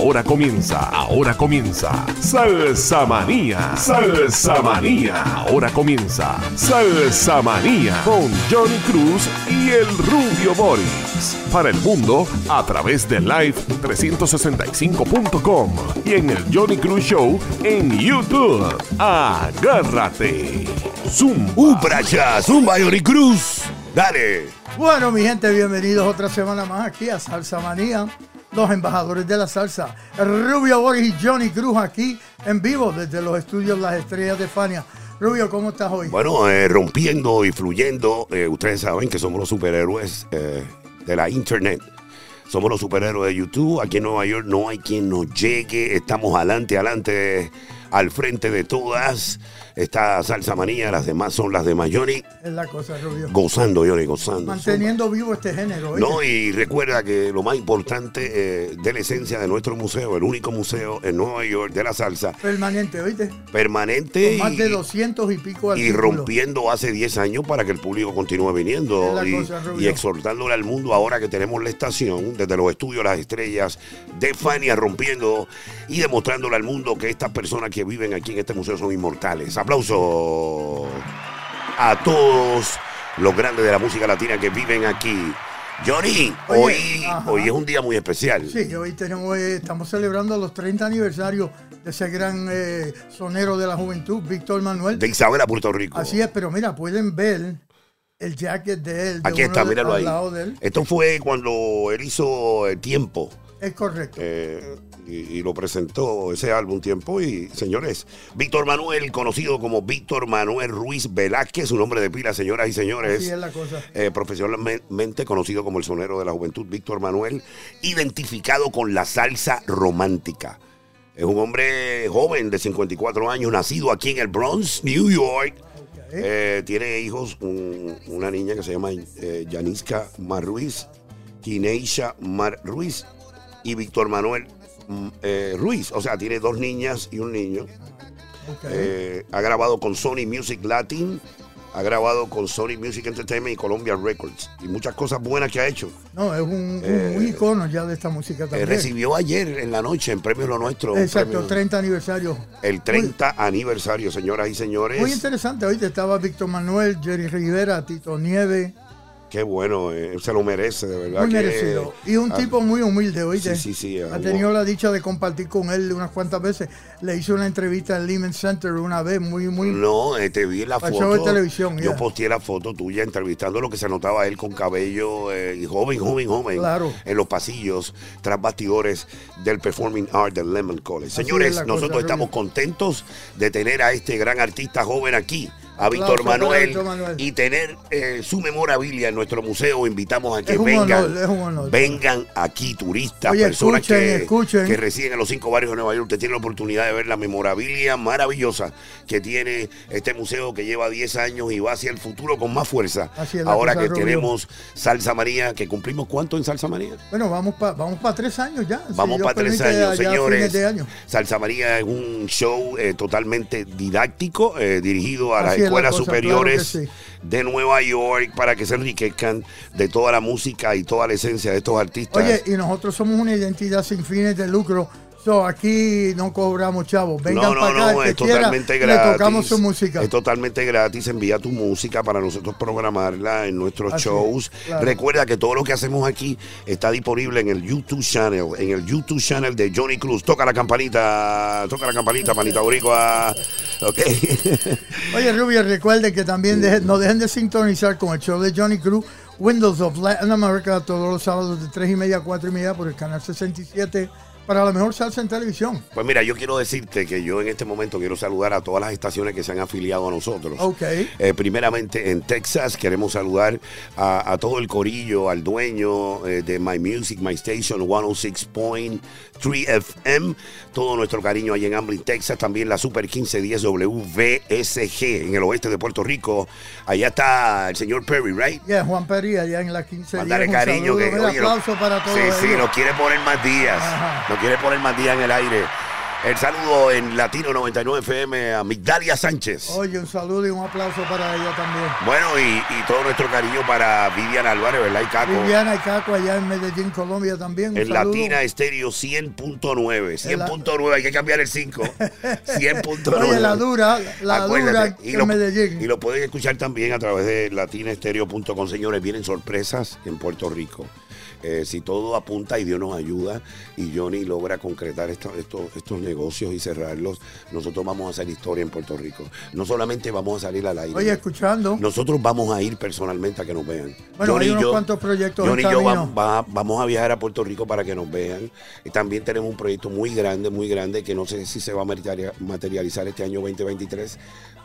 Ahora comienza, ahora comienza. Salsa Manía, Salsa Manía. Ahora comienza Salsa Manía con Johnny Cruz y el Rubio Boris. Para el mundo a través de live365.com y en el Johnny Cruz Show en YouTube. Agárrate. Zumba. ¡Upra ya! ¡Zumba, Johnny Cruz! ¡Dale! Bueno, mi gente, bienvenidos otra semana más aquí a Salsa Manía, los embajadores de la salsa, Rubio Boris y Johnny Cruz aquí en vivo desde los estudios Las Estrellas de Fania. Rubio, ¿cómo estás hoy? Bueno, eh, rompiendo y fluyendo, eh, ustedes saben que somos los superhéroes eh, de la internet. Somos los superhéroes de YouTube. Aquí en Nueva York no hay quien nos llegue. Estamos adelante, adelante, al frente de todas. Está Salsa Manía, las demás son las de Johnny. Es la cosa, Rubio. Gozando, Johnny, gozando. Manteniendo vivo este género. No, y recuerda que lo más importante eh, de la esencia de nuestro museo, el único museo en Nueva York de la salsa, Permanente, ¿oíste? permanente Con más de y, 200 y pico y artículos. rompiendo hace 10 años para que el público continúe viniendo Es la y, cosa, Rubio. y exhortándole al mundo ahora que tenemos la estación desde los estudios Las Estrellas de Fania rompiendo y demostrándole al mundo que estas personas que viven aquí en este museo son inmortales. Aplauso a todos los grandes de la música latina que viven aquí. Johnny, Oye, hoy, ajá. hoy es un día muy especial. Sí, hoy tenemos, eh, estamos celebrando los 30 aniversarios de ese gran eh, sonero de la juventud, Víctor Manuel. De Isabela, Puerto Rico. Así es, pero mira, pueden ver el jacket de él. de Aquí está, míralo al ahí. lado de él. Esto fue cuando él hizo el tiempo. Es correcto. eh, y, y lo presentó ese álbum Tiempo. Y señores, Víctor Manuel, conocido como Víctor Manuel Ruiz Velázquez, su nombre de pila, señoras y señores. Así es la cosa. eh, profesionalmente conocido como el sonero de la juventud, Víctor Manuel, identificado con la salsa romántica. Es un hombre joven de 54 años, nacido aquí en el Bronx, New York. Eh, tiene hijos, un- una niña que se llama Yaniska Mar Ruiz, Kineisha Mar Ruiz y Víctor Manuel mm, eh, Ruiz. O sea, tiene dos niñas y un niño. Eh, ha grabado con Sony Music Latin, ha grabado con Sony Music Entertainment y Columbia Records. Y muchas cosas buenas que ha hecho. No, es un, eh, un icono ya de esta música Eh, también. recibió ayer en la noche en Premio Lo Nuestro. Exacto, premio- 30 aniversario. el 30 aniversario, señoras y señores. Muy interesante. Hoy estaba Víctor Manuel, Jerry Rivera, Tito Nieve. Qué bueno, eh, se lo merece, de verdad. Muy que- merecido. Y un ah, tipo muy humilde, oíste. Sí, sí, sí, Ha tenido la dicha de compartir con él unas cuantas veces. Le hice una entrevista en Lehman Center una vez, muy, muy. No, eh, te vi la foto. de televisión, Yo posteé la foto tuya entrevistando lo que se notaba él con cabello eh, y joven, joven, joven. Claro. En los pasillos, tras bastidores del Performing Art del Lemon College. Señores, nosotros cosa, estamos contentos de tener a este gran artista joven aquí. A Víctor Manuel, y tener eh, su memorabilia en nuestro museo. Invitamos a que vengan, honor, vengan aquí turistas, Oye, personas escuchen, que, escuchen. que residen en los cinco barrios de Nueva York. Usted tiene la oportunidad de ver la memorabilia maravillosa que tiene este museo que lleva 10 años y va hacia el futuro con más fuerza. Ahora que Rubio. tenemos Salsa María, que cumplimos cuánto en Salsa María. Bueno, vamos para vamos pa tres años ya. Vamos para tres años, señores. año. Salsa María es un show eh, totalmente didáctico, eh, dirigido a Así escuelas cosa, superiores claro que sí. de Nueva York para que se enriquezcan de toda la música y toda la esencia de estos artistas. Oye, y nosotros somos una identidad sin fines de lucro. So, aquí no cobramos chavos. Vengan no, no, para acá. no, el que es quiera, totalmente Le gratis. tocamos su música. Es totalmente gratis. Envía tu música para nosotros programarla en nuestros Así shows. es, claro. Recuerda que todo lo que hacemos aquí está disponible en el YouTube channel, en el YouTube channel de Johnny Cruz. Toca la campanita, toca la campanita, panita boricua. Ok. Oye, Rubio, recuerden que también deje- no dejen de sintonizar con el show de Johnny Cruz, Windows of Latin America, todos los sábados de 3 y media a 4 y media por el canal 67 para la mejor salsa en televisión. Pues mira, yo quiero decirte que yo en este momento quiero saludar a todas las estaciones que se han afiliado a nosotros. Ok. Eh, primeramente en Texas queremos saludar a, a todo el corillo, al dueño eh, de My Music, My Station 106.3 FM, todo nuestro cariño allá en Amblin, Texas, también la Super 1510 WVSG en el oeste de Puerto Rico. Allá está el señor Perry, right? Yeah, Juan Peri allá en la 15 Mandarle días, un cariño que un oye, lo- aplauso para todos Sí, sí, nos quiere poner más días. Ajá. Nos quiere poner más día en el aire. El saludo en Latino 99 FM a Migdalia Sánchez. Oye, un saludo y un aplauso para ella también. Bueno, y, y todo nuestro cariño para Vivian Álvarez, ¿verdad? Y Caco. Viviana y Caco allá en Medellín, Colombia también. Un En saludo. Latina Estéreo 100.9. 100.9, hay que cambiar el 5. 100.9. Oye, la dura, la Acuérdate, dura y en lo, Medellín. Y lo pueden escuchar también a través de latinaestereo.com. Señores, vienen sorpresas en Puerto Rico. Eh, si todo apunta y Dios nos ayuda y Johnny logra concretar esto- esto- estos negocios y cerrarlos, nosotros vamos a hacer historia en Puerto Rico. No solamente vamos a salir al aire. Oye, escuchando. Nosotros vamos a ir personalmente a que nos vean. Bueno, Johnny hay unos yo- cuantos proyectos Johnny y yo camino. va- va- vamos a viajar a Puerto Rico para que nos vean. Y también tenemos un proyecto muy grande, muy grande, que no sé si se va a materiali- materializar este año 2023,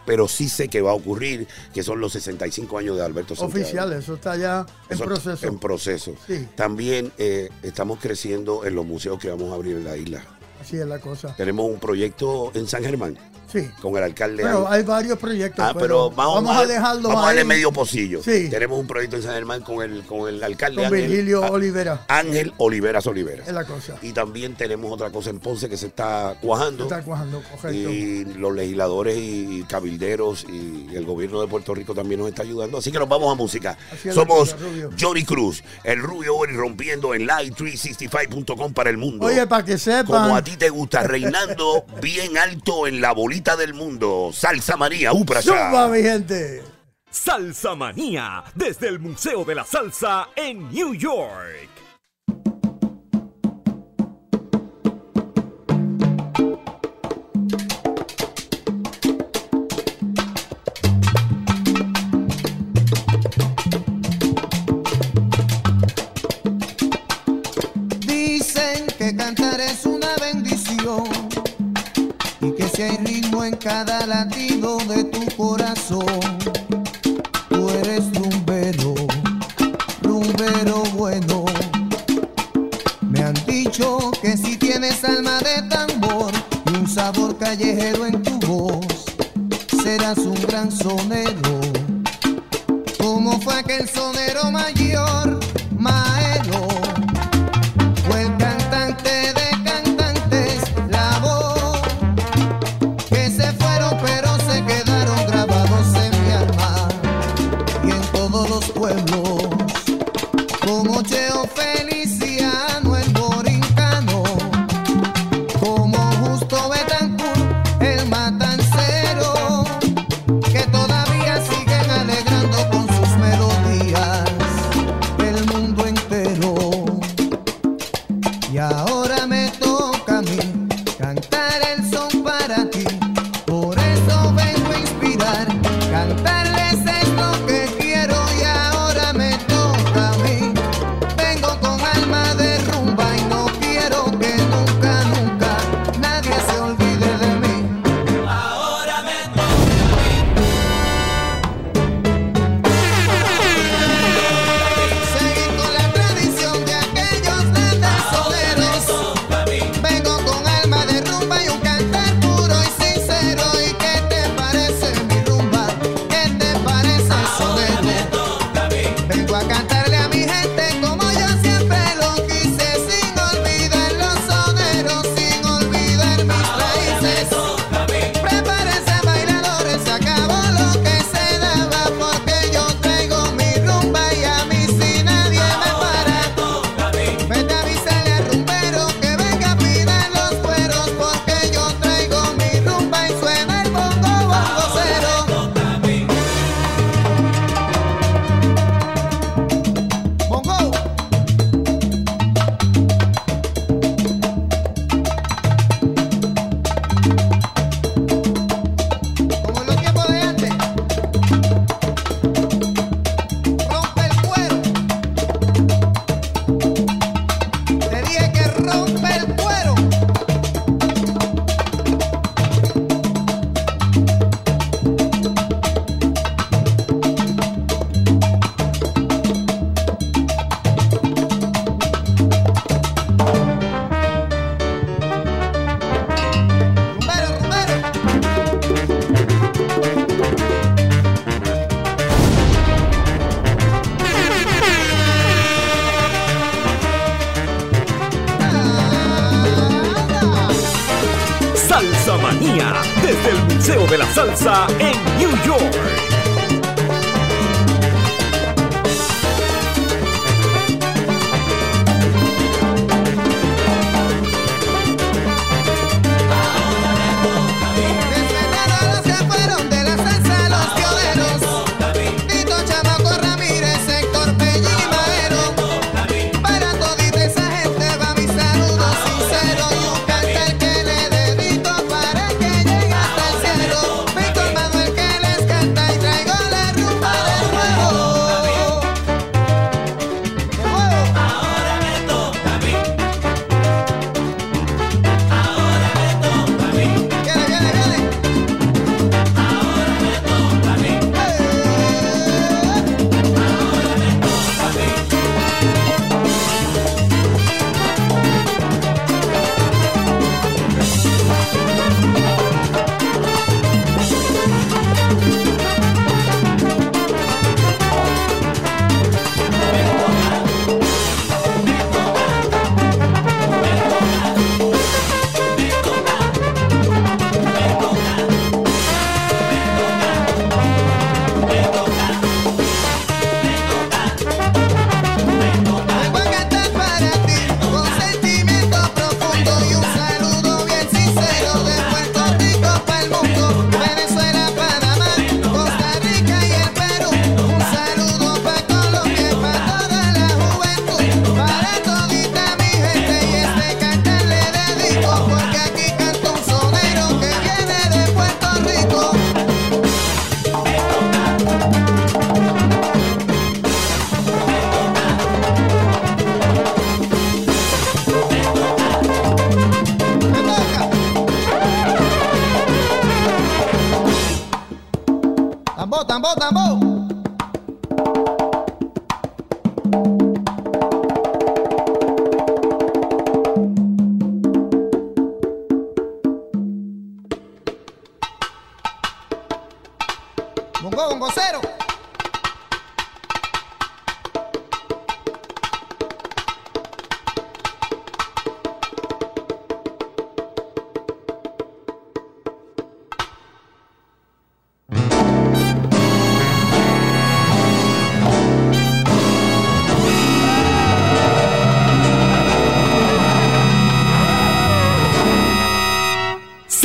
pero sí sé que va a ocurrir, que son los 65 años de Alberto Santiago. Oficial, eso está ya en Eso proceso. En proceso. Sí. También eh, estamos creciendo en los museos que vamos a abrir en la isla. Así es la cosa. Tenemos un proyecto en San Germán Sí. con el alcalde. Pero hay varios proyectos. Ah, pero vamos, a dejarlo vamos a darle ahí medio pocillo. Sí. Tenemos un proyecto en San Germán con el, con el alcalde con Ángel- Virgilio Olivera. Ángel Oliveras Oliveras. Es la cosa. Y también tenemos otra cosa en Ponce que se está cuajando. Está cuajando, correcto. Y los legisladores y cabilderos y el gobierno de Puerto Rico también nos está ayudando. Así que nos vamos a música. Somos cosa. Johnny Cruz, el Rubio Ori rompiendo en live365.com para el mundo. Oye, para que sepan. Como a ti te gusta, reinando bien alto en la bolita del mundo. Salsa María, Upra ¡Zumba, mi gente! Salsa Manía, desde el Museo de la Salsa en New York. Latido de tu corazón, tú eres rumbero, rumbero bueno. Me han dicho que si tienes alma de tambor y un sabor callejero en tu voz, serás un gran sonero. Como fue aquel sonero mayor,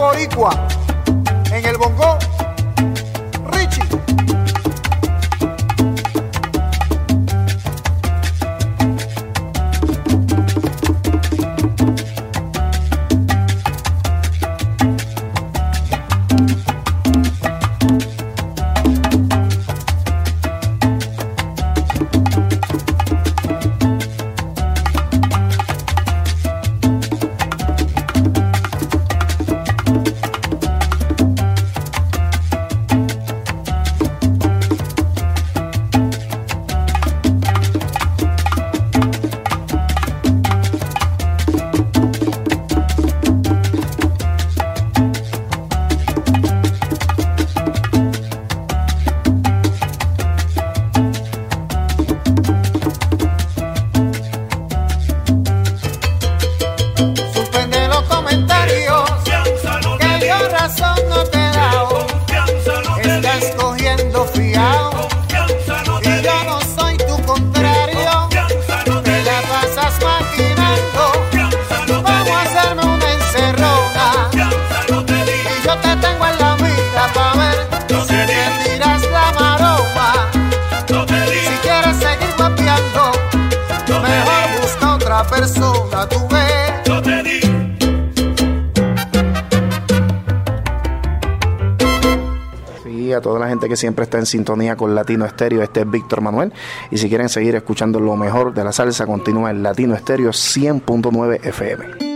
boricua. persona tú ves. Yo te di. A toda la gente que siempre está en sintonía con Latino Estéreo, este es Víctor Manuel. Y si quieren seguir escuchando lo mejor de la salsa, continúa en Latino Estéreo 100.9 FM.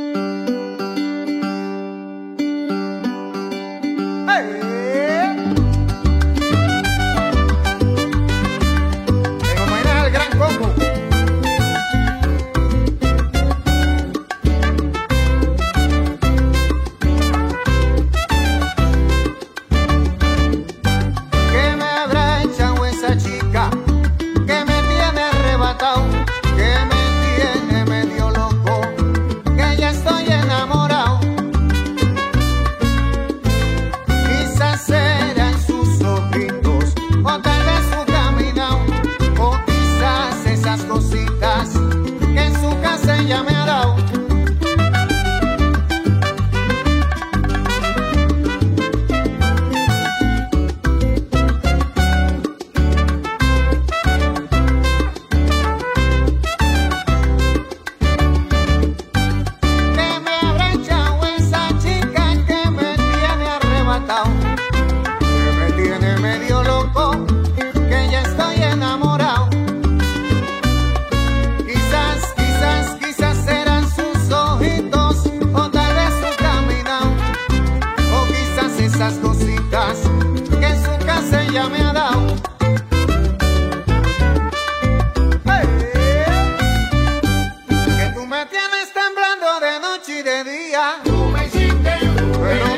me tienes temblando de noche y de día. Tú me hiciste un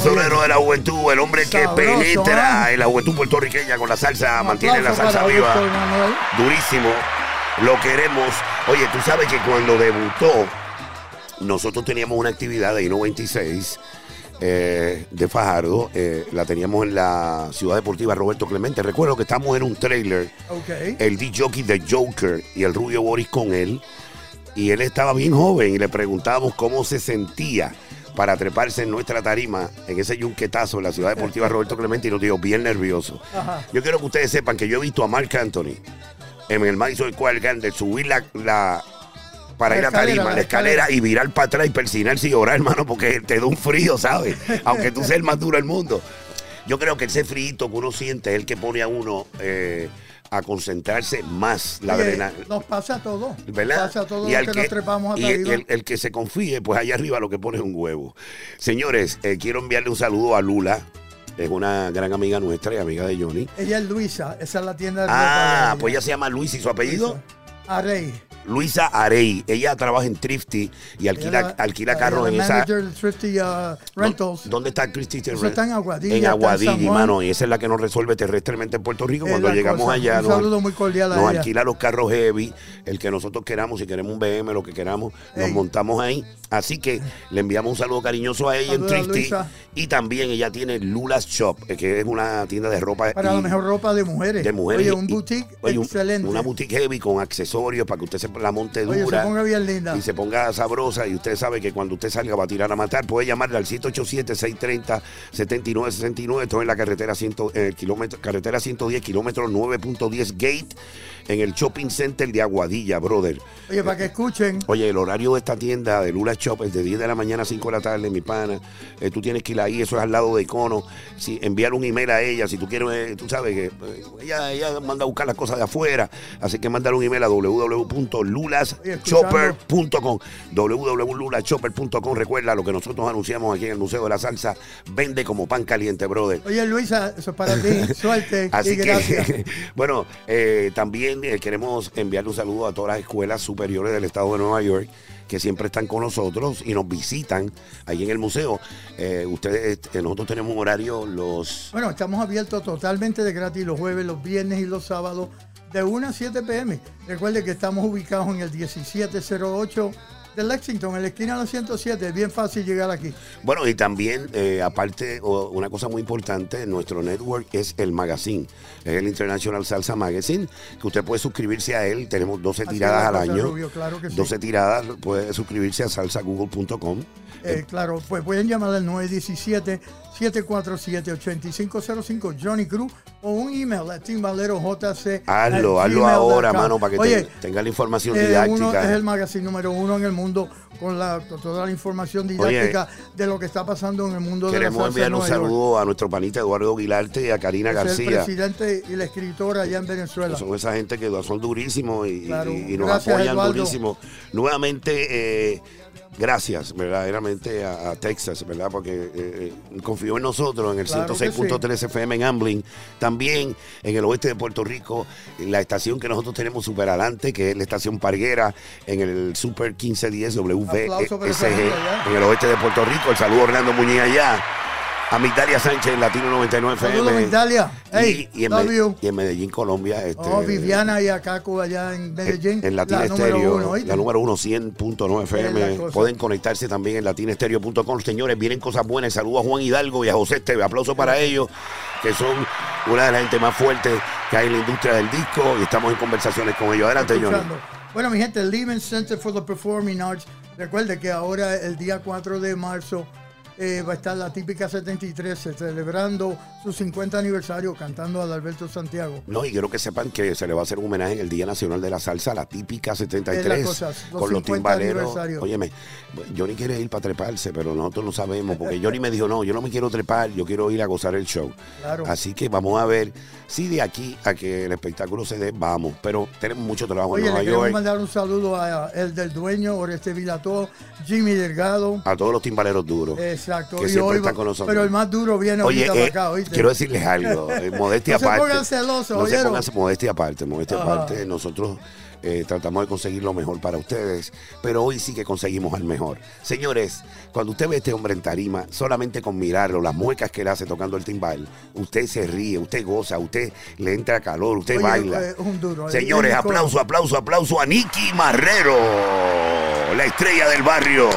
Sonero de la juventud, el hombre que Sabroso, penetra ¿eh? en la juventud puertorriqueña con la salsa, Un mantiene la aplauso salsa para viva. Víctor Manuel. Durísimo. Lo queremos. Oye, tú sabes que cuando debutó, nosotros teníamos una actividad de I-96 eh, de Fajardo. eh, la teníamos en la Ciudad Deportiva Roberto Clemente. Recuerdo que estamos en un trailer. Ok. el DJ de Joker y el rubio Boris con él. Y él estaba bien joven y le preguntábamos cómo se sentía para treparse en nuestra tarima en ese yunquetazo en la ciudad deportiva Roberto Clemente y nos dijo bien nervioso. Ajá. Yo quiero que ustedes sepan que yo he visto a Mark Anthony en el Madison Square Garden subir la, la- para La ir a tarima, la la escalera escalera. y virar para atrás y persinarse y llorar, hermano, porque te da un frío, ¿sabes? Aunque tú seas el más duro del mundo. Yo creo que ese frío que uno siente es el que pone a uno eh, a concentrarse más la adrenalina. Nos pasa a todos. ¿verdad? Nos pasa a todos Y los que, nos trepamos y hasta el, arriba. el- el que se confíe, pues allá arriba lo que pone es un huevo. Señores, eh, quiero enviarle un saludo a Lula. Es una gran amiga nuestra y amiga de Johnny. Ella es Luisa, esa es la tienda de Ah, pues ella se llama Luis y su apellido. Arey. Luisa Arey. Ella trabaja en Thrifty y alquila, Ella- alquila ella carros en esa. de Thrifty uh, Rentals. ¿Dónde está Thrifty está en Aguadilla, En Aguadilla, mano. Y esa es la que nos resuelve terrestremente en Puerto Rico. Es Cuando llegamos cosa. allá, Un nos- muy cordial nos alquila los carros heavy, el que nosotros queramos, si queremos un BM, lo que queramos, nos Ey. montamos ahí. Así que le enviamos un saludo cariñoso a ella en Thrifty. Luisa. Y también ella tiene Lula's Shop, eh, que es una tienda de ropa. Para y- la mejor ropa de mujeres. de mujeres. Oye, un boutique oye, excelente. Una boutique heavy con accesorios para que usted se la monte Oye, se ponga bien linda. Y se ponga sabrosa. Y usted sabe que cuando usted salga va a tirar a matar. Puede llamarle al 787-630-7969. Esto es en la carretera, 100, en el kilómetro, carretera 110, kilómetro 9.10 Gate, en el shopping center de Aguadilla, brother. Oye, para que escuchen. Oye, el horario de esta tienda de Lula Shop es de 10 de la mañana a 5 de la tarde, mi pana. Eh, tú tienes que ir ahí, eso es al lado de Icono. Si, enviar un email a ella, si tú quieres, eh, tú sabes que eh, ella, ella manda a buscar las cosas de afuera. Así que mandar un email a www.lulaschopper.com. www.lulachopper.com. Recuerda lo que nosotros anunciamos aquí en el Museo de la Salsa. Vende como pan caliente, brother. Oye, Luisa, eso es para ti. Suerte Así y gracias. que, bueno, eh, eh, queremos enviarle un saludo a todas las escuelas superiores del estado de Nueva York que siempre están con nosotros y nos visitan ahí en el museo. Eh, ustedes, eh, nosotros tenemos un horario los... Bueno, estamos abiertos totalmente de gratis los jueves, los viernes y los sábados de 1 a 7 pm. Recuerde que estamos ubicados en el 1708 de Lexington, en la esquina de la 107. Es bien fácil llegar aquí. Bueno, y también, eh, aparte, o- una cosa muy importante, nuestro network es el magazine, es el International Salsa Magazine, que usted puede suscribirse a él. Tenemos 12 Así tiradas al año. Rubio, claro que sí. 12 tiradas, puede suscribirse a salsagoogle.com. Eh, claro, pues pueden llamar al 747-8505 Johnny Cruz o un email a timbalerojc. Hazlo, at hazlo gmail.com. ahora, mano, para que Oye, te- tenga la información eh, didáctica. uno es el magazine número uno en el mundo con, la, con toda la información didáctica de lo que está pasando en el mundo de la Queremos enviar un saludo a nuestro panita Eduardo Guilarte y a Karina Es el García. presidente y la escritora allá en Venezuela. Son esa gente que son durísimos y, Claro. y- y nos Gracias, apoyan Eduardo. durísimo. Nuevamente, eh, gracias verdaderamente a, a Texas, ¿verdad? Porque eh, eh, confió en nosotros en el Claro que 106.3 FM en Amblin. También en el oeste de Puerto Rico, la estación que nosotros tenemos super adelante, que es la estación Parguera, en el Super 1510 Aplauso para esa WSG, gente allá. en el oeste de Puerto Rico. El saludo Orlando Muñiz allá. A Migdalia Sánchez en Latino 99 FM. Saludos, Migdalia. Hey, y, y en love Me- you. y en Medellín, Colombia. Este, Oh, Viviana y Akaku allá en Medellín. en Latina la número Estéreo, uno, ¿oíste? la número uno, 100.9 Es la FM. Pueden conectarse también en latinestereo.com. Señores, vienen cosas buenas. Saludos a Juan Hidalgo y a José Esteve. Aplausos para ellos, que son una de las gente más fuertes que hay en la industria del disco. Y estamos en conversaciones con ellos. Adelante, señores. Bueno, mi gente, el Lehman Center for the Performing Arts. Recuerde que ahora, el día 4 de marzo, eh, va a estar la típica 73 celebrando su 50 aniversario cantando al Alberto Santiago. No, y quiero que sepan que se le va a hacer un homenaje en el Día Nacional de la Salsa, la típica Es 73, la cosa, los con los 50 timbaleros. Óyeme, Johnny quiere ir para treparse, pero nosotros no sabemos, porque Johnny me dijo, no, yo no me quiero trepar, yo quiero ir a gozar el show. Claro. Así que vamos a ver si de aquí a que el espectáculo se dé, vamos. Pero tenemos mucho trabajo Oye, en Nueva York. mandar un saludo a el del dueño, Oreste Vilató, Jimmy Delgado. A todos los timbaleros duros. Exacto. que y siempre hoy están con nosotros. Pero el más duro viene Oye, ahorita para eh, acá, ¿oíste? Quiero decirles algo, eh, modestia No se aparte. pongan celosos, No se ¿oyeron? pongan modestia aparte, modestia Ajá. aparte. Nosotros eh, tratamos de conseguir lo mejor para ustedes, pero hoy sí que conseguimos al mejor. Señores, cuando usted ve a este hombre en tarima, solamente con mirarlo, las muecas que él hace tocando el timbal, usted se ríe, usted goza, usted le entra calor, usted Oye, baila. eh, un duro. Señores, aplauso, aplauso, aplauso a Nicky Marrero, la estrella del barrio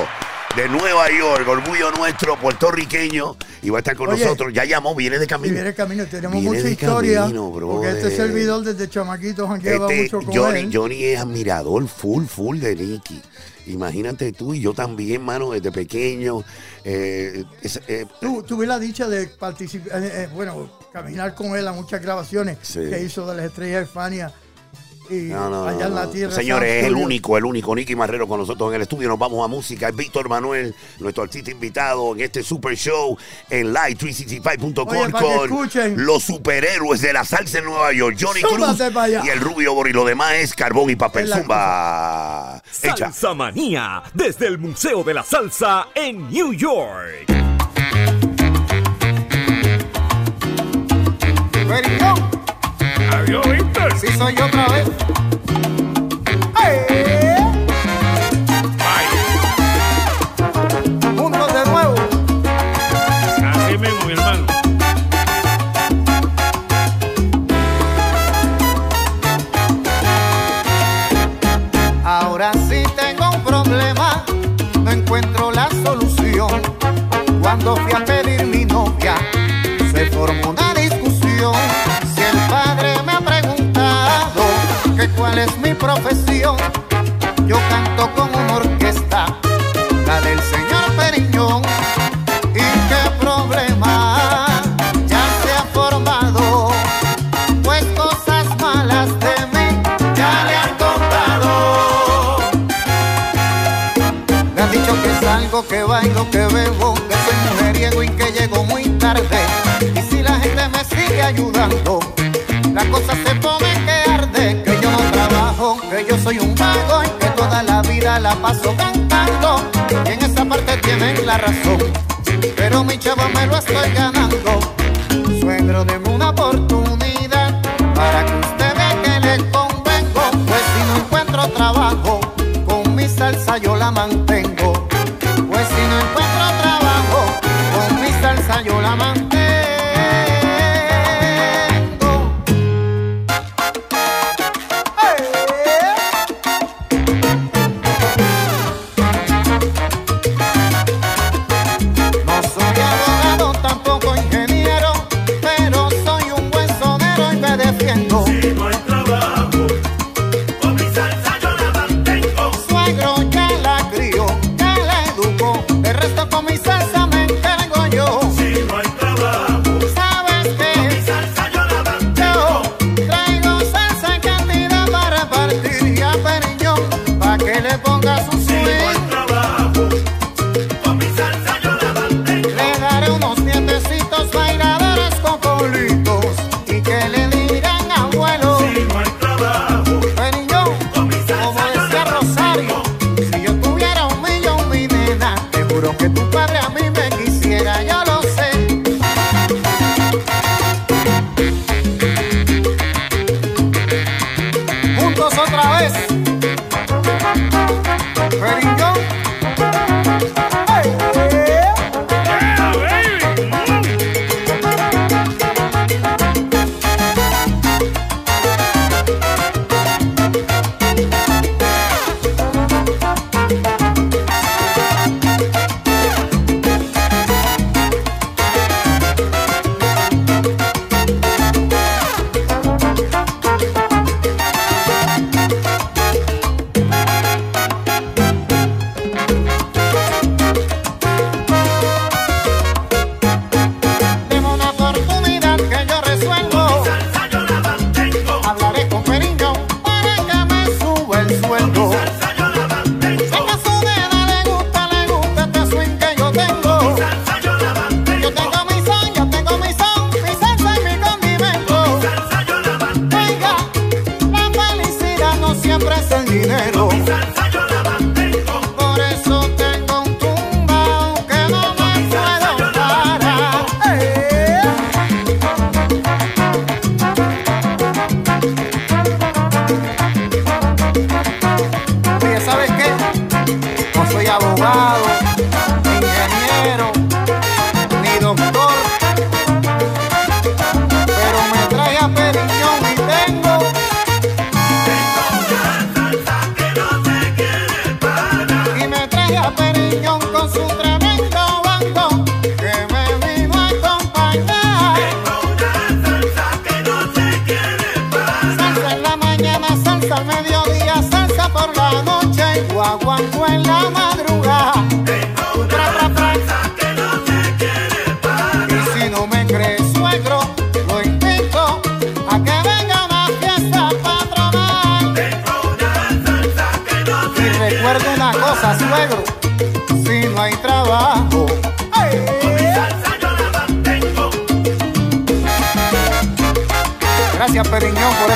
de Nueva York, orgullo nuestro, puertorriqueño, y va a estar con Oye, nosotros. Ya llamó, viene de Y camino. viene camino, tenemos Viene mucha de historia. camino, porque este servidor desde chamaquito jangueaba Este, mucho con Johnny, él. Johnny es admirador full, full de Nicky. Imagínate tú y yo también, mano, desde pequeño. eh, es- eh, Tu- tuve la dicha de participar, eh, bueno, caminar con él a muchas grabaciones Sí. que hizo de las estrellas de Fania No, no, allá no, en la no. tierra. Señores, es el único, el único. Nicky Marrero con nosotros en el estudio. Nos vamos a música. Es Víctor Manuel, nuestro artista invitado en este super show en live365.com Oye, para que con los superhéroes de la salsa en Nueva York. Johnny Cruz y el Rubio Bor y lo demás es carbón y papel. Zumba. Salsa Manía desde el Museo de la Salsa en New York. Perico, Adiós, Víctor. si soy yo otra vez. ¡Ay! Juntos de nuevo. Así mismo, mi hermano. Ahora sí tengo un problema, no encuentro la solución. Cuando fui a pedir mi novia, se formó una es mi profesión, yo canto con una orquesta, la del señor Periñón. ¿Y qué problema ya se ha formado? Pues cosas malas de mí ya le han contado. Me han dicho que salgo, que bailo, que bebo, que soy mujeriego y que llego muy tarde. Y si la gente me sigue ayudando, la cosa se pone que arde. Que yo soy un vago y que toda la vida la paso cantando. Y en esa parte tienen la razón, pero mi chavo me lo estoy ganando. Suegro, deme una oportunidad para que usted vea que le convengo. Pues si no encuentro trabajo, con mi salsa yo la mantengo.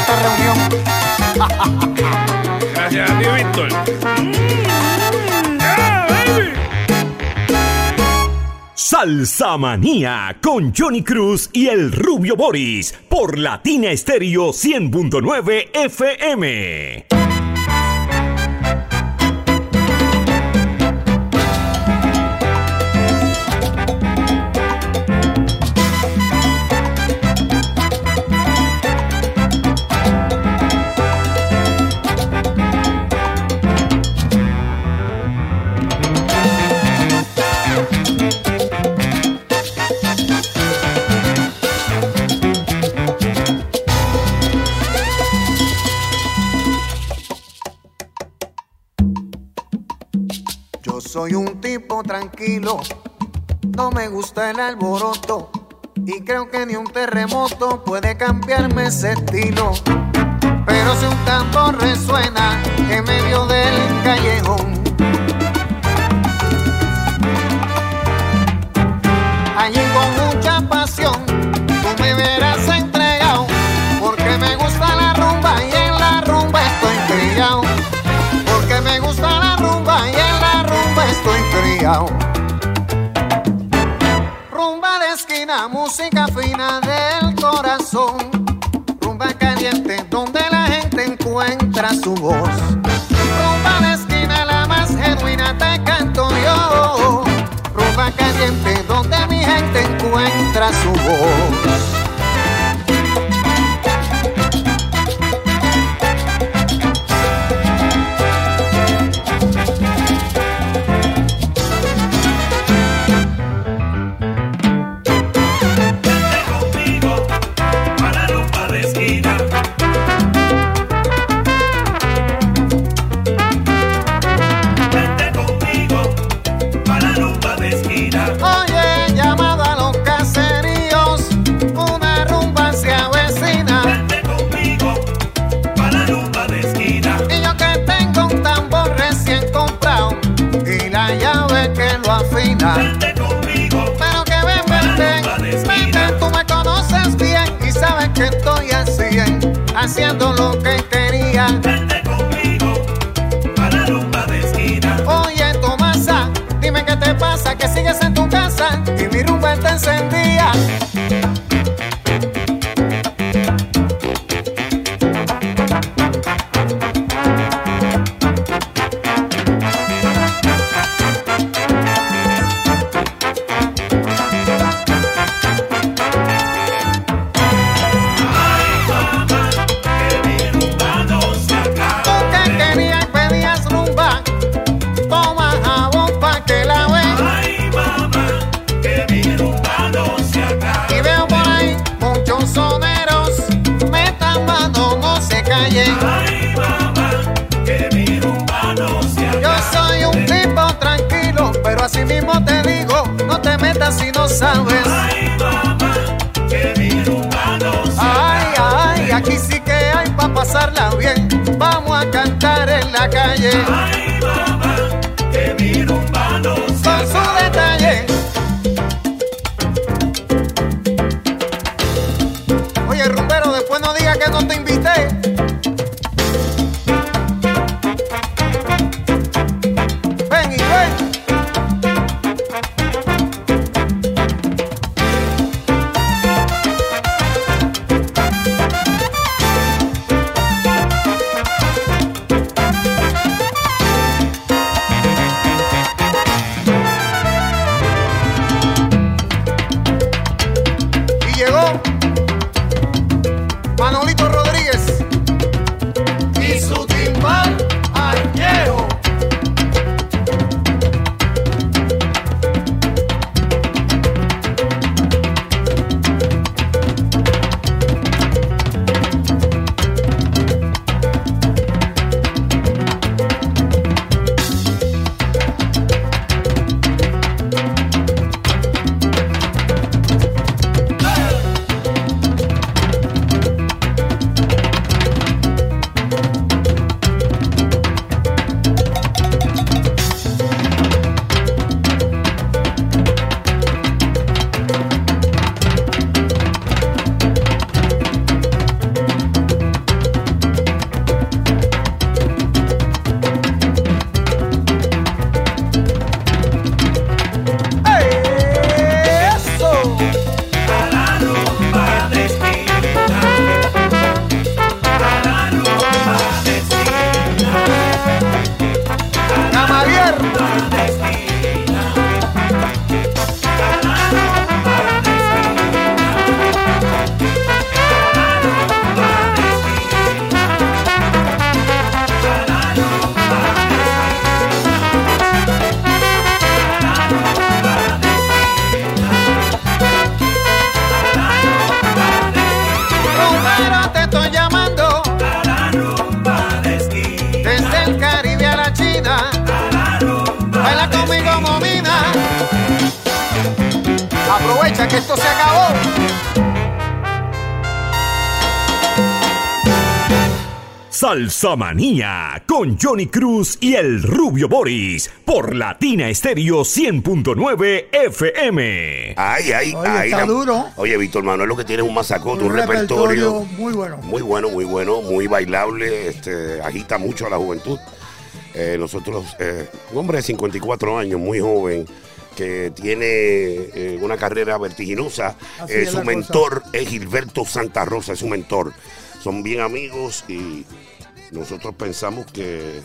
Esta reunión. Gracias a ti, Víctor. Yeah, baby. Salsa Manía con Johnny Cruz y el Rubio Boris por Latina Estéreo 100.9 FM. Soy un tipo tranquilo, no me gusta el alboroto y creo que ni un terremoto puede cambiarme ese estilo. Pero si un tambor resuena en medio del callejón, allí con mucha pasión, tú me verás música fina del corazón. Rumba caliente donde la gente encuentra su voz. Rumba de esquina, la más genuina te canto yo. Rumba caliente donde mi gente encuentra su voz. Yo soy un tipo tranquilo, pero así mismo te digo, no te metas si no sabes. Ay, mamá, que mi rumba no Ay, ay, aquí sí que hay pa' pasarla bien. Vamos a cantar en la calle Ay, Manía con Johnny Cruz y el Rubio Boris por Latina Estéreo 100.9 FM. Ay, ay, Oye, ay. está la- duro. Oye, Víctor Manuel, lo que tiene es un masacote, un, Un repertorio. muy bueno. Muy bueno, muy bueno, muy bailable, este, agita mucho a la juventud. Eh, nosotros, eh, un hombre de 54 años, muy joven, que tiene eh, una carrera vertiginosa. Su cosa. mentor es Gilberto Santa Rosa, es su mentor. Son bien amigos y nosotros pensamos que,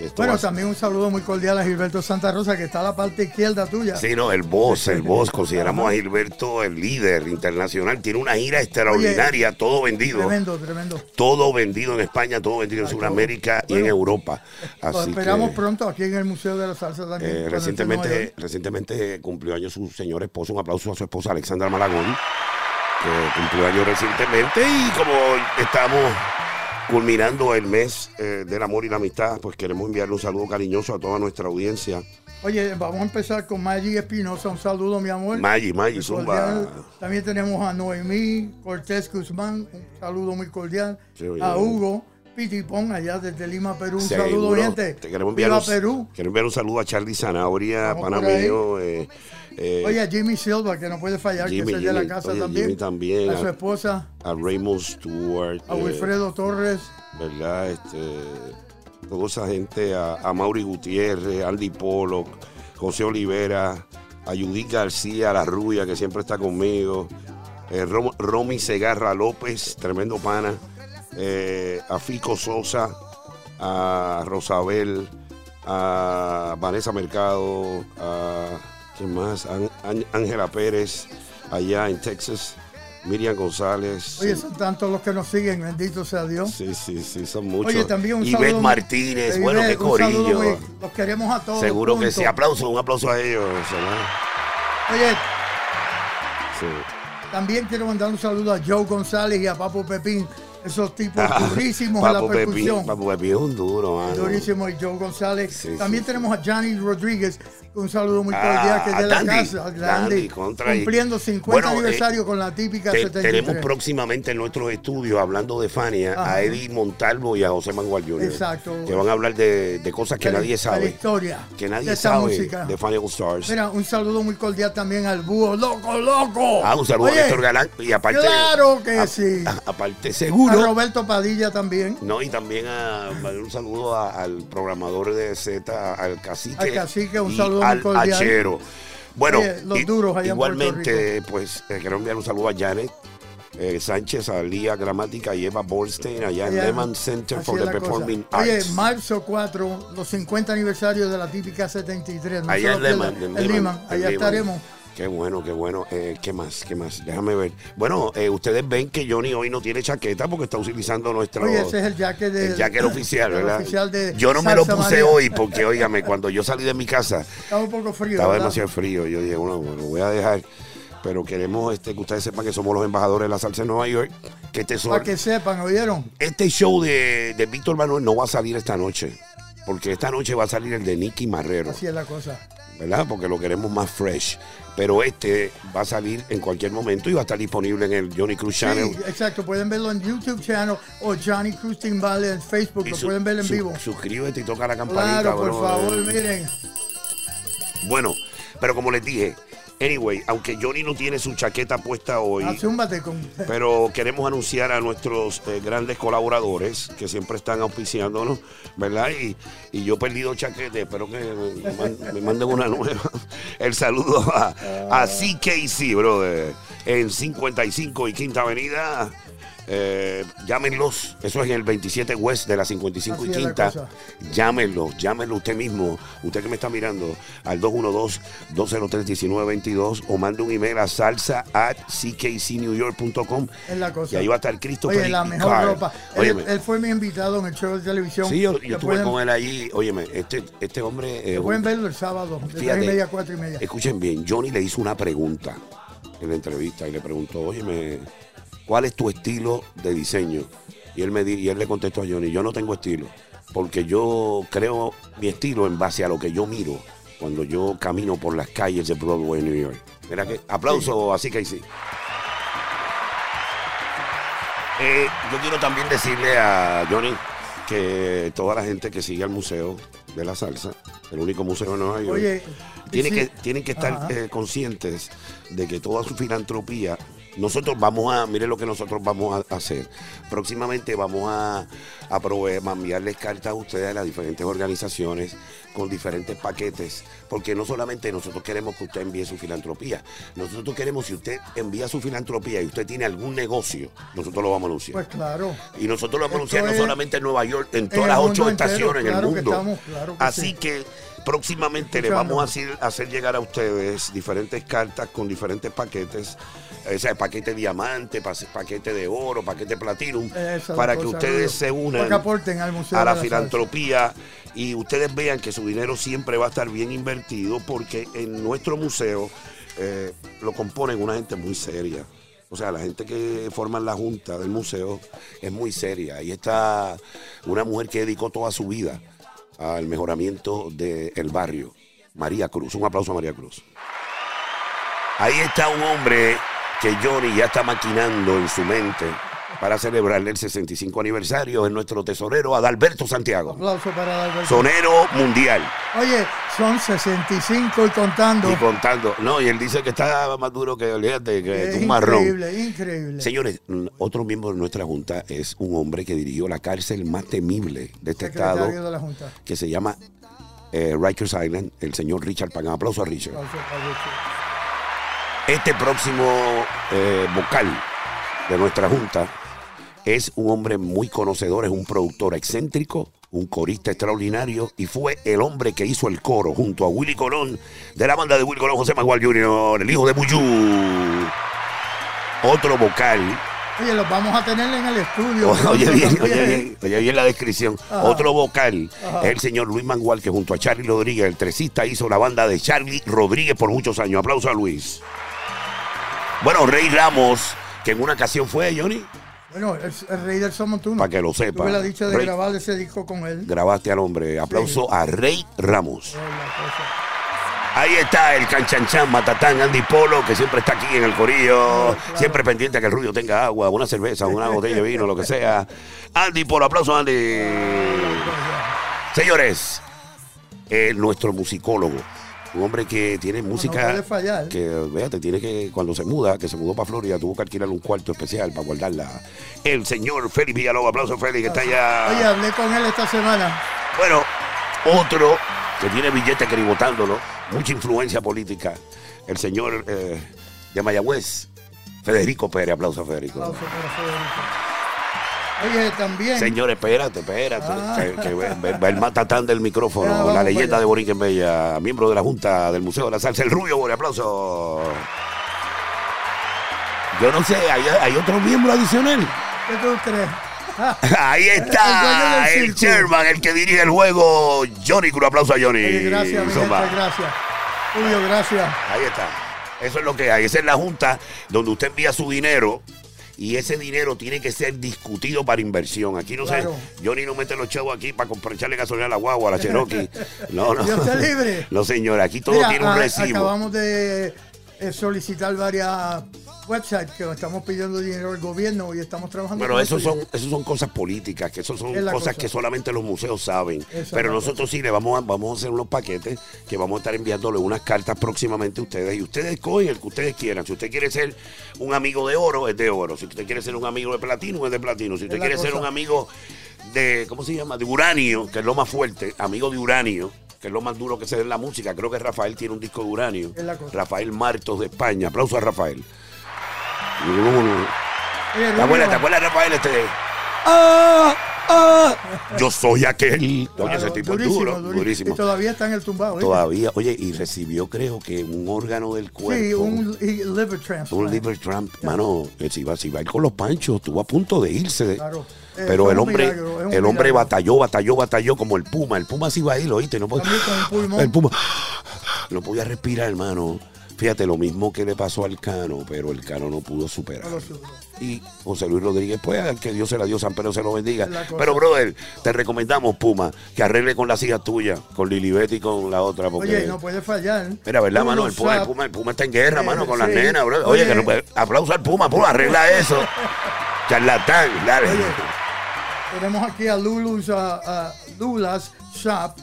esto Bueno, a también un saludo muy cordial a Gilberto Santa Rosa, que está a la parte izquierda tuya. Sí, no, el boss, el boss. Consideramos a Gilberto el líder internacional. Tiene una gira extraordinaria, todo vendido. Tremendo, tremendo. Todo vendido en España, todo vendido en Sudamérica y en Europa. Lo Así esperamos que, pronto aquí en el Museo de la Salsa también. eh, este Nueva recientemente, recientemente cumplió años su señor esposo. Un aplauso a su esposa Alexandra Malagón, que cumplió años recientemente. Y como estamos culminando el mes eh, del amor y la amistad, pues queremos enviarle un saludo cariñoso a toda nuestra audiencia. Oye, vamos a empezar con Maggie Espinosa. Un saludo, mi amor. Maggi, Maggi, Muy Zumba. También tenemos a Noemí Cortés Guzmán, un saludo muy cordial. Sí, a Hugo Pitipón, allá desde Lima, Perú. Un saludo, gente. Te queremos enviar, un, Perú. quiero enviar un saludo a Charlie Zanabria, Vamos pana por ahí. mío. eh, eh, Oye, a Jimmy Silva, que no puede fallar, Jimmy, que es de la casa Oye, también. Jimmy también. A su esposa, a Raymond Stewart. a eh, Wilfredo Torres. ¿Verdad? Este, toda esa gente, a, a Mauri Gutiérrez, Andy Pollock, José Olivera, a Judith García, la rubia que siempre está conmigo, eh, Rom- Romy Segarra López, tremendo pana, eh, a Fico Sosa, a Rosabel, a Vanessa Mercado, a ¿quién más? Ángela Pérez, allá en Texas, Miriam González. Oye, sí, son tantos los que nos siguen, bendito sea Dios. sí, sí, sí, son muchos. Oye, también un Ivette saludo. Martínez, Ivette, bueno, qué saludo corillo. los queremos a todos. Seguro que sí. Aplauso, un aplauso a ellos. Oye, Sí. también quiero mandar un saludo a Joe González y a Papo Pepín, esos tipos durísimos en la percusión. Pepín es un duro, mano. Durísimo y Joe González. Sí, También sí, tenemos a Johnny Rodríguez, un saludo muy Ah, cordial que es de la Dandy, casa, grande, cumpliendo 50 Bueno, eh, aniversario con la típica Te- 73. tenemos próximamente en nuestros estudios, hablando de Fania, Ajá. a Eddie Montalvo y a José Manuel Jr. Exacto. Que van a hablar de, de cosas que de nadie de la sabe. historia Que nadie de sabe música. de Fania All Stars. Mira, un saludo muy cordial también al búho loco, loco. Ah, un saludo Oye, a Néstor Galán. Y aparte. Claro que a- sí. a- aparte, A. Roberto Padilla también. No, y también a, un saludo a- al programador de Z, al cacique. Al cacique, un y saludo al cordial. Bueno, Oye, los duros allá en igualmente, pues eh, quiero enviar un saludo a Janet eh, Sánchez, a Lía Gramática y Eva Borstein, allá en Lehman Center for the la cosa. Performing Oye, Arts. marzo 4, los 50 aniversarios de la típica 73. No allá en Lehman. en Lehman, allá estaremos. Qué bueno, qué bueno. Eh, ¿Qué más? ¿Qué más? Déjame ver. Bueno, eh, ustedes ven que Johnny hoy no tiene chaqueta porque está utilizando nuestro... Oye, ese es el jacket de El jacket oficial, el ¿verdad? oficial de yo no me lo puse María. hoy porque, óigame, cuando yo salí de mi casa Estaba un poco frío. estaba ¿verdad? demasiado frío. Yo dije, bueno, lo voy a dejar. Pero queremos este, que ustedes sepan que somos los embajadores de la salsa en Nueva York. Que este, Para que sepan, ¿oyeron? este show de, de Víctor Manuel no va a salir esta noche. Porque esta noche va a salir el de Nicky Marrero. Así es la cosa. ¿verdad? Porque lo queremos más fresh. Pero este va a salir en cualquier momento y va a estar disponible en el Johnny Cruz Channel. Sí, exacto. Pueden verlo en YouTube channel o Johnny Cruz Timbal en Facebook. Y Lo pueden ver en vivo. Suscríbete y toca la campanita. Claro, por bro. favor, miren. Bueno, pero como les dije, anyway, aunque Johnny no tiene su chaqueta puesta hoy, Azúmbate con. pero queremos anunciar a nuestros eh, grandes colaboradores que siempre están auspiciándonos, ¿verdad? Y, y yo he perdido chaqueta, espero que me, man- me manden una nueva. El saludo a, a CKC, brother, en 55 y Quinta Avenida. Eh, llámenlos, eso es en el 27 West de la 55 y Así Quinta. Llámenlos, llámenlo usted mismo, usted que me está mirando, al 212-203-1922 o mande un email a salsa at ckcnewyork.com Es la cosa. y ahí va a estar Christopher Oye, la mejor Carl. ropa. Él, fue mi invitado en el show de televisión. sí, yo, yo estuve pueden, con él allí. Óyeme, este, este hombre. eh, pueden verlo el sábado, de Fíjate, 3 y media a 4 y media. Escuchen bien, Johnny le hizo una pregunta en la entrevista y le preguntó, óyeme, ¿cuál es tu estilo de diseño? Y él, me di- y él le contestó a Johnny, yo no tengo estilo, porque yo creo mi estilo en base a lo que yo miro cuando yo camino por las calles de Broadway, New York. Mira que aplauso, así que ahí sí. Eh, yo quiero también decirle a Johnny que toda la gente que sigue al Museo de la Salsa, el único museo de Nueva York, Oye, tiene sí. que, tienen que estar eh, conscientes de que toda su filantropía, nosotros vamos a, mire lo que nosotros vamos a hacer. Próximamente vamos a, a proveer, a enviarles cartas a ustedes a las diferentes organizaciones con diferentes paquetes, porque no solamente nosotros queremos que usted envíe su filantropía, nosotros queremos si usted envía su filantropía y usted tiene algún negocio, nosotros lo vamos a anunciar. Pues claro. Y nosotros lo vamos a anunciar no solamente en Nueva York, en en todas el las ocho estaciones en claro el que mundo. estamos, claro que Así sí. que próximamente le vamos a hacer, hacer llegar a ustedes diferentes cartas con diferentes paquetes. O sea, paquete diamante, pa- paquete de oro, paquete platinum, Esa es la para que ustedes se unan Para que aporten al Museo a de la la filantropía y ustedes vean que su dinero siempre va a estar bien invertido porque en nuestro museo eh, lo componen una gente muy seria. O sea, la gente que forman la junta del museo es muy seria. Ahí está una mujer que dedicó toda su vida al mejoramiento del barrio, María Cruz. Un aplauso a María Cruz. Ahí está un hombre que Johnny ya está maquinando en su mente para celebrarle el 65 aniversario. Es nuestro tesorero Adalberto Santiago. Aplauso para Adalberto. Sonero mundial. Oye, son 65 y contando. Y contando. No, y él dice que está más duro que, olvídate, que Es un marrón. increíble, increíble. Señores, otro miembro de nuestra junta es un hombre que dirigió la cárcel más temible de este Secretario estado, de la Junta. que se llama eh, Rikers Island, el señor Richard Pagan. Aplauso a Richard. Aplauso para Richard. Este próximo eh, vocal de nuestra junta es un hombre muy conocedor, es un productor excéntrico, un corista extraordinario y fue el hombre que hizo el coro junto a Willy Colón de la banda de Willy Colón, José Magual Jr., el hijo de Buyú. Otro vocal Oye, los vamos a tener en el estudio. Oye bien, oye bien, oye bien la descripción. Ajá. Otro vocal Ajá. es el señor Luis Mangual, que junto a Charlie Rodríguez, el tresista, hizo la banda de Charlie Rodríguez por muchos años. Aplauso a Luis. Bueno, Rey Ramos, que en una ocasión fue, Johnny, Bueno, el, el rey del son montuno. para que lo sepa. Tuve la dicha de Rey, grabar ese disco con él. Grabaste al hombre. Aplauso a Rey Ramos. Es. Ahí está el canchanchan, Matatán, Andy Polo, que siempre está aquí en el corillo, siempre pendiente a que el rubio tenga agua, una cerveza, una botella de vino, lo que sea. Andy Polo, aplauso Andy. Señores, eh, nuestro musicólogo, un hombre que tiene música puede fallar. que, véate, tiene que, cuando se muda, que se mudó para Florida, tuvo que alquilar un cuarto especial para guardarla. El señor Félix Villalobos, aplauso Félix, que está allá. Oye, hablé con él esta semana. Bueno, otro que tiene billetes cribotándolo, mucha influencia política, el señor eh, de Mayagüez, Federico Pérez. Aplauso Federico. Aplauso para Federico. Oye, también. Señor, espérate, espérate. Ah. Que, que el matatán del micrófono, la leyenda de Boriken Bella, miembro de la Junta del Museo de la Salsa, el Rubio Bori. Aplauso. Yo no sé, ¿hay, hay otro miembro adicional? ¿Qué tú crees? Ahí El está el circo. chairman, el que dirige el juego, Johnny Cruz. Aplauso a Johnny. Oye, gracias, mi Zumba. gente, gracias. Julio, gracias. Ahí está. Eso es lo que hay. Esa es la junta donde usted envía su dinero y ese dinero tiene que ser discutido para inversión. Aquí no Claro. sé, Johnny no mete los chavos aquí para comprar echarle gasolina a la guagua, a la Cherokee. No, no. Dios libre. No, señor, aquí todo Mira, tiene un recibo. Acabamos de eh, solicitar varias websites que estamos pidiendo dinero al gobierno y estamos trabajando. Con eso eso. son, eso son cosas políticas, que eso son Es cosas cosa. que solamente los museos saben. Esa Pero nosotros sí le vamos a, vamos a hacer unos paquetes que vamos a estar enviándole unas cartas próximamente a ustedes. Y ustedes escogen el que ustedes quieran. Si usted quiere ser un amigo de oro, es de oro. Si usted quiere ser un amigo de platino, es de platino. Si usted Es quiere ser un amigo de, ¿cómo se llama? De uranio, que es lo más fuerte, amigo de uranio. Que es lo más duro que se ve en la música. Creo que Rafael tiene un disco de uranio. Rafael Martos de España. Aplauso a Rafael. ¿Te acuerdas, ¿Te acuerdas, Rafael? Este. Yo soy aquel. Claro, ese tipo es duro, durísimo. durísimo. Y todavía está en el tumbado. ¿eh? Todavía, oye, y recibió, creo que un órgano del cuerpo. Sí, un liver transplant. un liver Trump, mano, que si iba, si iba a ir con los panchos, estuvo a punto de irse. Claro. Eh, Pero el hombre, milagro, el hombre batalló, batalló, batalló como el puma. El puma sí iba a ir, ¿oíste? No podía, el puma no podía respirar, hermano. Fíjate, lo mismo que le pasó al Cano, pero el Cano no pudo superar. Y José Luis Rodríguez, pues, al que Dios se la dio, San Pedro se lo bendiga. Pero, brother, te recomendamos, Puma, que arregle con las hijas tuyas, con Lilibet y con la otra. Porque, Oye, no puede fallar. Mira, ¿verdad, mano? El Puma, el, Puma, el Puma está en guerra, Eh, mano, con sí. las nenas, bro. Oye, Oye. que no puede. Aplauso al Puma, Puma, arregla eso. Charlatán, dale. Oye, tenemos aquí a Lulu's, a, a Lula's Shop,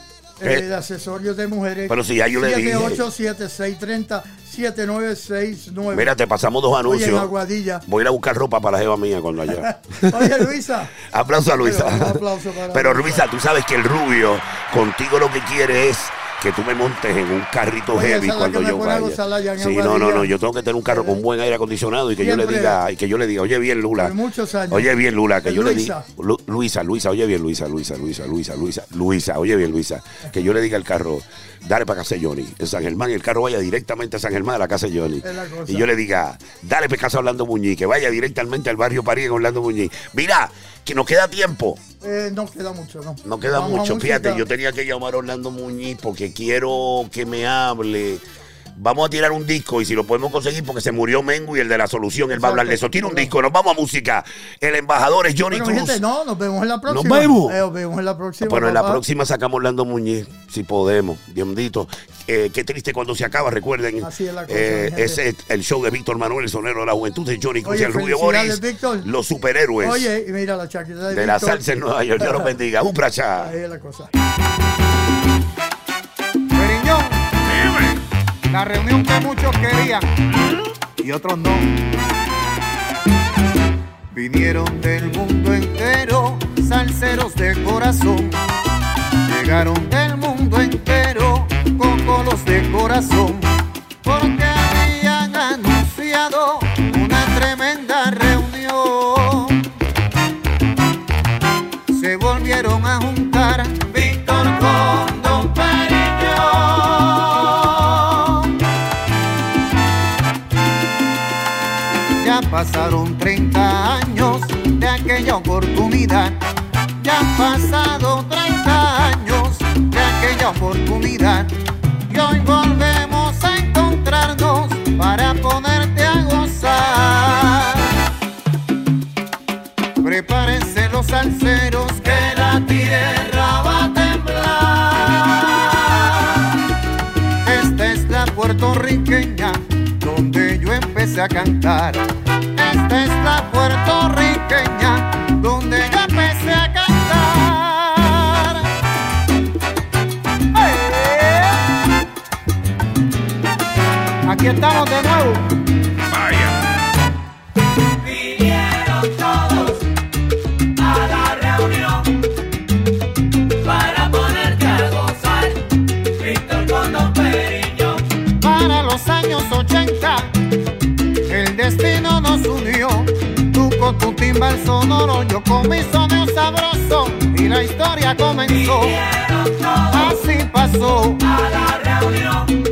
eh, de accesorios de mujeres. Pero si ya yo le dije. 787-630-7969. Mira, te pasamos dos Oye, en anuncios. Aguadilla. Voy a ir a buscar ropa para la jeva mía cuando allá. Oye, Luisa. Aplauso a Luisa. Pero, aplauso para Pero. Luisa, tú sabes que el rubio contigo lo que quiere es que tú me montes en un carrito Oye, heavy cuando yo vaya. Sí, no, no, no, yo tengo que tener un carro con buen aire acondicionado y que yo le diga, y que yo le diga, oye bien Lula. Por muchos años. Oye bien Lula, que yo le diga, Lu- Luisa, Luisa, oye bien Luisa, Luisa, Luisa, Luisa, Luisa, Luisa, oye bien Luisa, que yo le diga al carro, dale para casa de Johnny, en San Germán, y el carro vaya directamente a San Germán a la casa de Johnny. Y yo le diga, dale para casa a Orlando Muñiz, que vaya directamente al barrio París en Orlando Muñiz. Mira, que nos queda tiempo. Eh, no queda mucho, ¿no? No queda Vamos mucho. Fíjate, yo tenía que llamar a Orlando Muñiz porque quiero que me hable. Vamos a tirar un disco y si lo podemos conseguir porque se murió Mengo y el de la solución, él va a hablar de eso. Tira un disco, nos vamos a música. El embajador es Johnny Bueno, Cruz. gente, no, nos vemos en la próxima. vemos. Eh, nos vemos en la próxima. Pero en la próxima sacamos Orlando Muñiz, si podemos. Diosdito. Eh, qué triste cuando se acaba, recuerden. Así es la cosa, eh, ese es el show de Víctor Manuel, el sonero de la juventud de Johnny Cruz Oye, y el Rubio Boris. Víctor. Los superhéroes Oye, y mira la chaqueta de, de la salsa en Nueva York. Dios los bendiga. Un pracha. Ahí es la cosa. La reunión que muchos querían y otros no. Vinieron del mundo entero, salseros de corazón. Llegaron del mundo entero, cocolos de corazón. Porque habían anunciado una tremenda reunión se volvieron a juntar pasaron 30 años de aquella oportunidad. Ya han pasado 30 años de aquella oportunidad. Y hoy volvemos a encontrarnos para ponerte a gozar. Prepárense los salseros que la tierra va a temblar. Esta es la puertorriqueña donde yo empecé a cantar. Esta es la puertorriqueña donde yo empecé a cantar. ¡Eh! Aquí estamos de nuevo. Timbal sonoro yo con mi soneo sabroso y la historia comenzó. Así pasó. a la reunión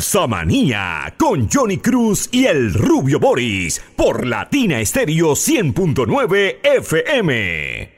Salsamanía con Johnny Cruz y el Rubio Boris por Latina Estéreo 100.9 FM.